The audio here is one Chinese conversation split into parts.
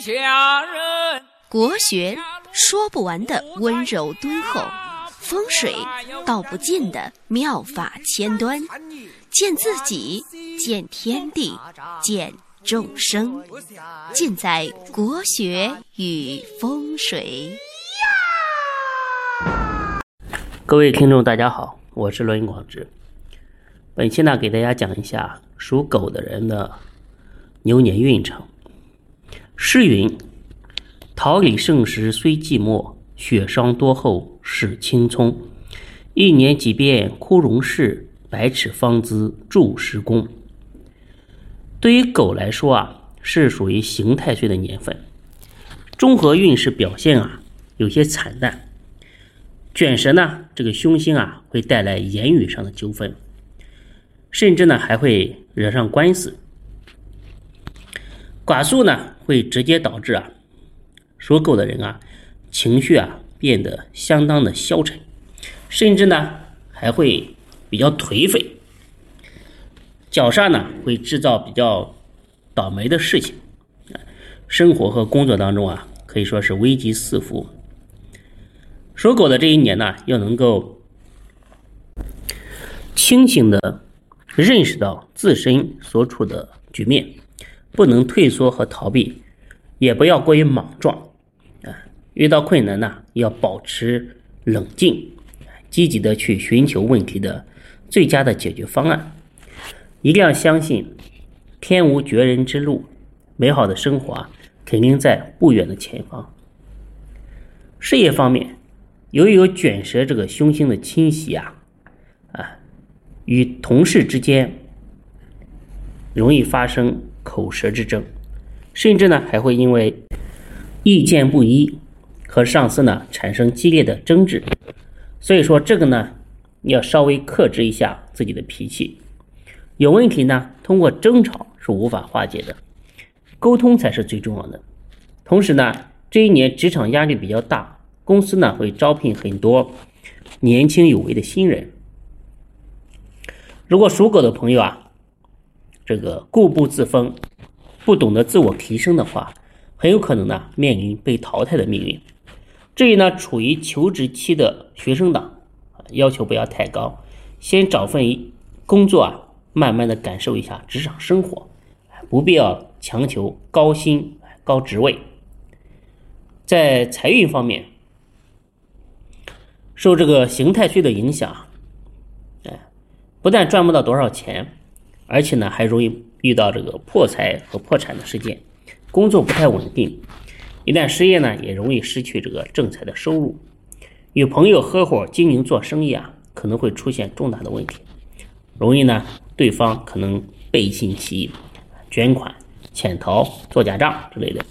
下人。国学说不完的温柔敦厚，风水道不尽的妙法千端，见自己，见天地，见众生，尽在国学与风水。各位听众，大家好，我是罗云广志。本期呢，给大家讲一下属狗的人的牛年运程。诗云。桃李盛时虽寂寞，雪霜多后是青葱。一年几变枯荣事，百尺方姿筑时工。对于狗来说啊，是属于刑太岁的年份，综合运势表现啊有些惨淡。卷舌呢，这个凶星啊会带来言语上的纠纷，甚至呢还会惹上官司。寡宿呢会直接导致啊。属狗的人啊，情绪啊变得相当的消沉，甚至呢还会比较颓废。脚煞呢会制造比较倒霉的事情，生活和工作当中啊可以说是危机四伏。属狗的这一年呢，要能够清醒的认识到自身所处的局面，不能退缩和逃避，也不要过于莽撞。啊遇到困难呢，要保持冷静，积极的去寻求问题的最佳的解决方案。一定要相信，天无绝人之路，美好的生活，肯定在不远的前方。事业方面，由于有卷舌这个凶星的侵袭啊，啊，与同事之间容易发生口舌之争，甚至呢还会因为意见不一。和上司呢产生激烈的争执，所以说这个呢要稍微克制一下自己的脾气。有问题呢，通过争吵是无法化解的，沟通才是最重要的。同时呢，这一年职场压力比较大，公司呢会招聘很多年轻有为的新人。如果属狗的朋友啊，这个固步自封，不懂得自我提升的话，很有可能呢面临被淘汰的命运。至于呢，处于求职期的学生党，要求不要太高，先找份工作啊，慢慢的感受一下职场生活，不必要强求高薪高职位。在财运方面，受这个刑太岁的影响，哎，不但赚不到多少钱，而且呢，还容易遇到这个破财和破产的事件，工作不太稳定。一旦失业呢，也容易失去这个正财的收入。与朋友合伙经营做生意啊，可能会出现重大的问题，容易呢，对方可能背信弃义、卷款、潜逃、做假账之类的。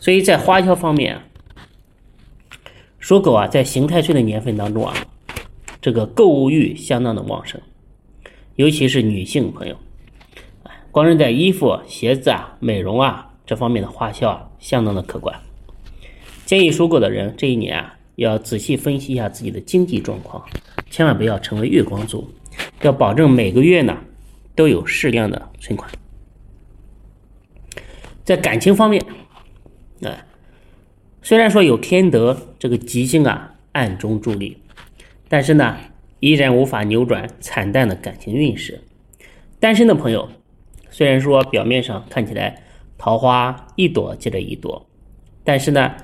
所以在花销方面啊，属狗啊，在刑太岁的年份当中啊，这个购物欲相当的旺盛，尤其是女性朋友，光是在衣服、鞋子啊、美容啊。这方面的花销啊，相当的可观。建议属狗的人这一年啊，要仔细分析一下自己的经济状况，千万不要成为月光族，要保证每个月呢都有适量的存款。在感情方面，哎，虽然说有天德这个吉星啊暗中助力，但是呢，依然无法扭转惨淡的感情运势。单身的朋友，虽然说表面上看起来，桃花一朵接着一朵，但是呢，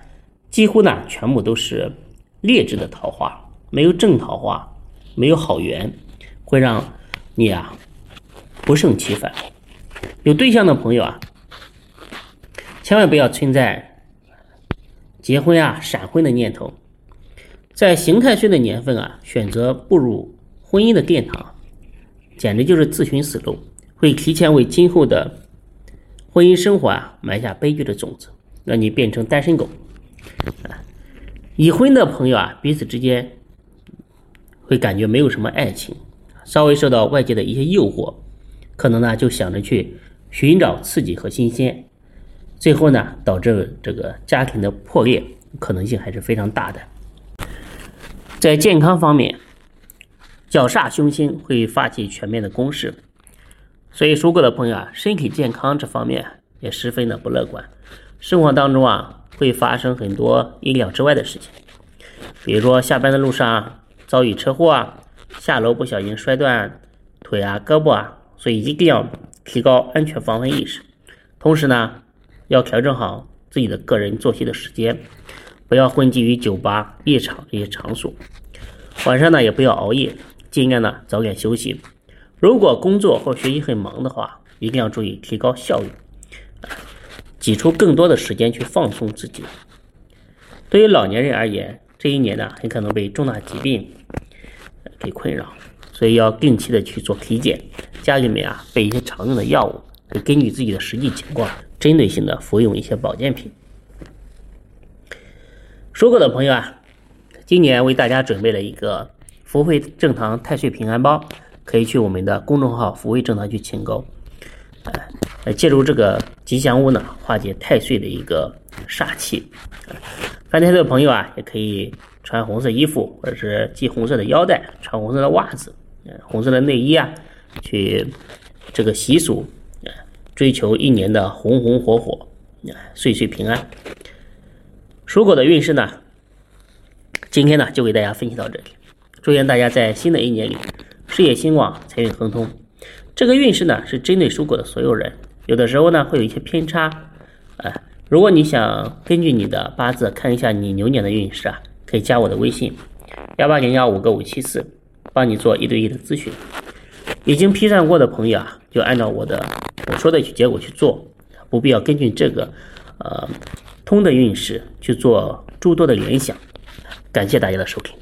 几乎呢全部都是劣质的桃花，没有正桃花，没有好缘，会让你啊不胜其烦。有对象的朋友啊，千万不要存在结婚啊闪婚的念头。在刑太岁的年份啊，选择步入婚姻的殿堂，简直就是自寻死路，会提前为今后的。婚姻生活啊，埋下悲剧的种子，让你变成单身狗。啊，已婚的朋友啊，彼此之间会感觉没有什么爱情，稍微受到外界的一些诱惑，可能呢就想着去寻找刺激和新鲜，最后呢导致这个家庭的破裂可能性还是非常大的。在健康方面，脚煞凶星会发起全面的攻势。所以属狗的朋友啊，身体健康这方面也十分的不乐观，生活当中啊会发生很多意料之外的事情，比如说下班的路上遭遇车祸啊，下楼不小心摔断腿啊、胳膊啊，所以一定要提高安全防范意识。同时呢，要调整好自己的个人作息的时间，不要混迹于酒吧、夜场这些场所。晚上呢也不要熬夜，尽量呢早点休息。如果工作或学习很忙的话，一定要注意提高效率，挤出更多的时间去放松自己。对于老年人而言，这一年呢很可能被重大疾病给困扰，所以要定期的去做体检。家里面啊备一些常用的药物，可以根据自己的实际情况，针对性的服用一些保健品。属狗的朋友啊。今年为大家准备了一个福慧正堂太岁平安包，可以去我们的公众号福慧正堂去请购。呃，借助这个吉祥物呢，化解太岁的一个煞气。犯太岁的朋友啊，也可以穿红色衣服，或者是系红色的腰带，穿红色的袜子，红色的内衣啊，去这个习俗，追求一年的红红火火，岁岁平安。属狗的运势呢？今天呢，就给大家分析到这里。祝愿大家在新的一年里事业兴旺，财运亨通。这个运势呢，是针对属狗的所有人，有的时候呢会有一些偏差。哎，如果你想根据你的八字看一下你牛年的运势啊，可以加我的微信幺八零幺五个五七四，帮你做一对一的咨询。已经批算过的朋友啊，就按照我的我说的结果去做，不必要根据这个呃通的运势去做诸多的联想。感谢大家的收听。